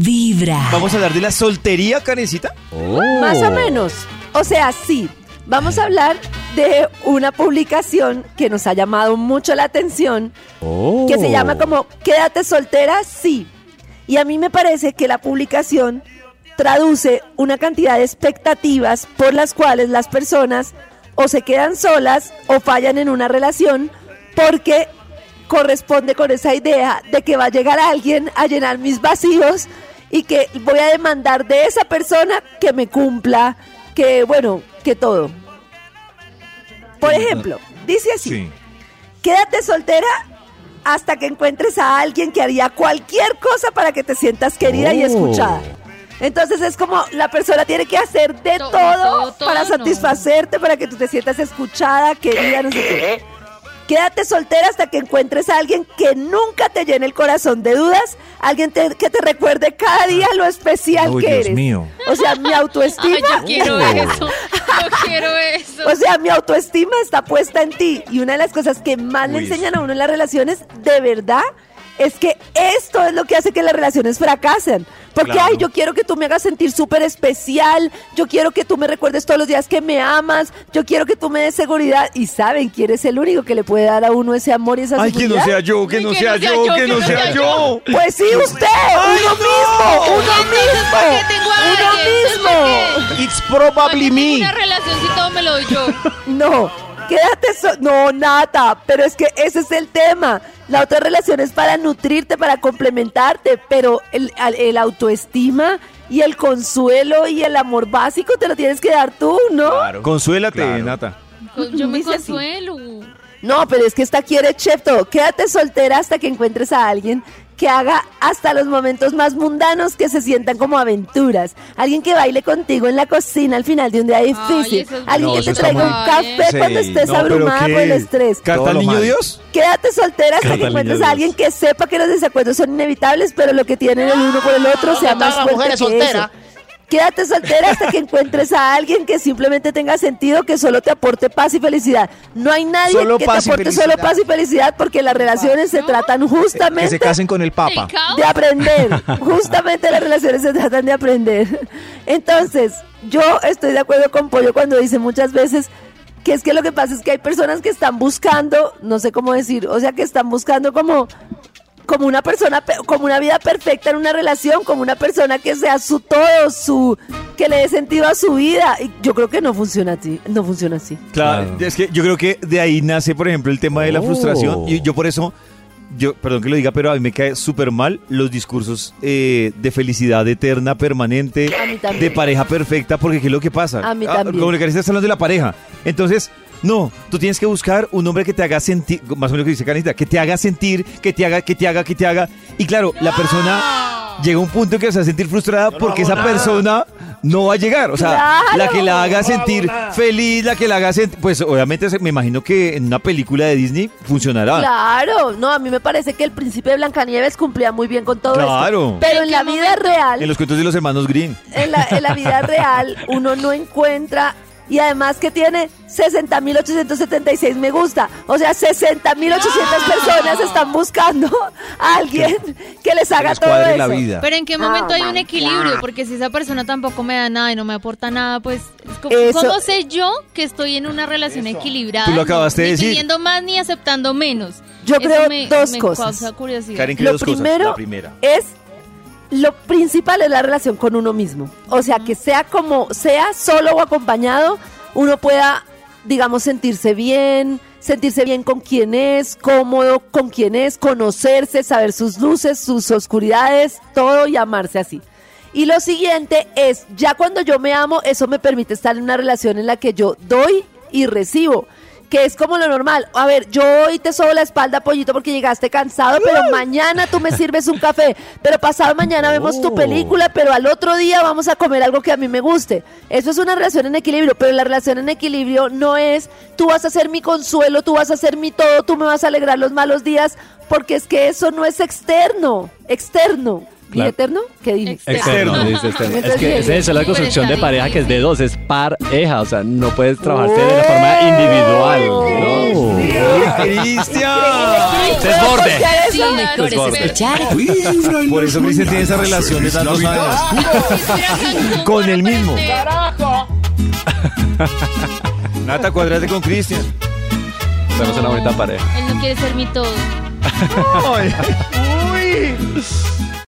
Vibra. Vamos a hablar de la soltería, Karencita. Más o menos. O sea, sí. Vamos a hablar de una publicación que nos ha llamado mucho la atención, que se llama como Quédate soltera, sí. Y a mí me parece que la publicación traduce una cantidad de expectativas por las cuales las personas o se quedan solas o fallan en una relación porque corresponde con esa idea de que va a llegar alguien a llenar mis vacíos y que voy a demandar de esa persona que me cumpla, que bueno, que todo. Por ejemplo, dice así, quédate soltera hasta que encuentres a alguien que haría cualquier cosa para que te sientas querida y Oh. escuchada. Entonces es como la persona tiene que hacer de To- todo, todo, todo, para no. satisfacerte, para que tú te sientas escuchada, querida, no sé qué. Quédate soltera hasta que encuentres a alguien que nunca te llene el corazón de dudas, alguien te- que te recuerde cada día lo especial Uy, que Dios eres. mío. O sea, mi autoestima. Ay, yo quiero eso. Yo quiero eso. O sea, mi autoestima está puesta en ti. Y una de las cosas que más le enseñan a uno en las relaciones, de verdad, es que esto es lo que hace que las relaciones fracasen. Porque, Claro. ay, yo quiero que tú me hagas sentir súper especial, yo quiero que tú me recuerdes todos los días que me amas, yo quiero que tú me des seguridad. Y saben quién es el único que le puede dar a uno ese amor y esa Ay, que seguridad. no sea yo, que Ay, no sea yo, que no sea yo. Pues sí, usted, uno mismo, uno mismo, ¿Para qué tengo a uno mismo. It's probably Tengo me. una relación si todo me lo doy yo. No, quédate so No, nada, pero es que ese es el tema. La otra relación es para nutrirte, para complementarte, pero el, autoestima y el consuelo y el amor básico te lo tienes que dar tú, ¿no? Consuélate, Claro. Nata. Yo me consuelo. No, pero es que esta quiere chef todo. Quédate soltera hasta que encuentres a alguien que haga hasta los momentos más mundanos que se sientan como aventuras. Alguien que baile contigo en la cocina al final de un día difícil. es Alguien No, que te traiga un café Sí, cuando estés no, abrumada por el estrés. ¿Carta Todo al lo niño mal. Dios? Quédate soltera hasta que encuentres a alguien que sepa que los desacuerdos son inevitables, pero lo que tienen el uno por el otro sea ¿Dónde más fuerte que soltera? eso. Quédate soltera hasta que encuentres a alguien que simplemente tenga sentido, que solo te aporte paz y felicidad. No hay nadie Solo que te aporte solo paz y felicidad porque las relaciones se tratan Que se justamente casen con el Papa. De aprender. Justamente las relaciones se tratan de aprender. Entonces, yo estoy de acuerdo con Pollo cuando dice muchas veces que es que lo que pasa es que hay personas que están buscando, no sé cómo decir, o sea, que están buscando como como una persona, pe- como una vida perfecta en una relación, como una persona que sea su todo, su que le dé sentido a su vida. Y yo creo que no funciona así, no funciona así. Claro, Claro. es que yo creo que de ahí nace, por ejemplo, el tema de la Oh. frustración. Y yo por eso, yo, perdón que lo diga, pero a mí me cae súper mal los discursos eh, de felicidad eterna, permanente, A mí también. de pareja perfecta, porque ¿qué es lo que pasa? A mí Ah, también. Como le estás hablando de la pareja. Entonces, no, tú tienes que buscar un hombre que te haga sentir, más o menos lo que dice Canita, que te haga sentir, que te haga, que te haga, que te haga. Y claro, la persona llega a un punto en que se va a sentir frustrada porque esa persona no va a llegar. O sea, Claro. la que la haga sentir feliz, la que la haga sentir. Pues obviamente se- me imagino que en una película de Disney funcionará. Claro, no, a mí me parece que el príncipe de Blancanieves cumplía muy bien con todo Claro. esto. Pero en la vida real, En los cuentos de los hermanos Green. en la, en la vida real, uno no encuentra y además que tiene 60.876 me gusta. O sea, 60.800 personas están buscando a alguien que les haga les todo eso. la vida. Pero en qué momento Oh hay un equilibrio, God. porque si esa persona tampoco me da nada y no me aporta nada, pues es como- Eso- ¿cómo sé yo que estoy en una relación equilibrada? Tú lo acabaste de ni decir. pidiendo más ni aceptando menos. Yo Eso creo me- dos me cosas. causa curiosidad. Karen, ¿qué Lo dos cosas? primero La primera. es lo principal es la relación con uno mismo. O sea, que sea como sea, solo o acompañado, uno pueda, digamos, sentirse bien, sentirse bien con quien es, cómodo con quien es, conocerse, saber sus luces, sus oscuridades, todo y amarse así. Y lo siguiente es, ya cuando yo me amo, eso me permite estar en una relación en la que yo doy y recibo. Que es como lo normal. A ver, yo hoy te sobo la espalda, pollito, porque llegaste cansado, pero mañana tú me sirves un café. Pero pasado mañana vemos tu Oh. película, pero al otro día vamos a comer algo que a mí me guste. Eso es una relación en equilibrio, pero la relación en equilibrio no es tú vas a ser mi consuelo, tú vas a ser mi todo, tú me vas a alegrar los malos días, porque es que eso no es externo, externo. ¿Y eterno? ¿Qué dije? Externo. Externo, dice externo. Entonces, Es que esa es la construcción de pareja que es de dos, es pareja, o sea, no puedes trabajarse de la forma individual, ¿no? ¡Cristian! ¿puedo Desborde. Sí, eso? mejor es Desborde. escuchar. Por eso Cristian tiene esa relación de tantos años. Con el mismo. Nata, cuadrate con Cristian. Somos una bonita pareja. Él no quiere ser mi todo. Uy.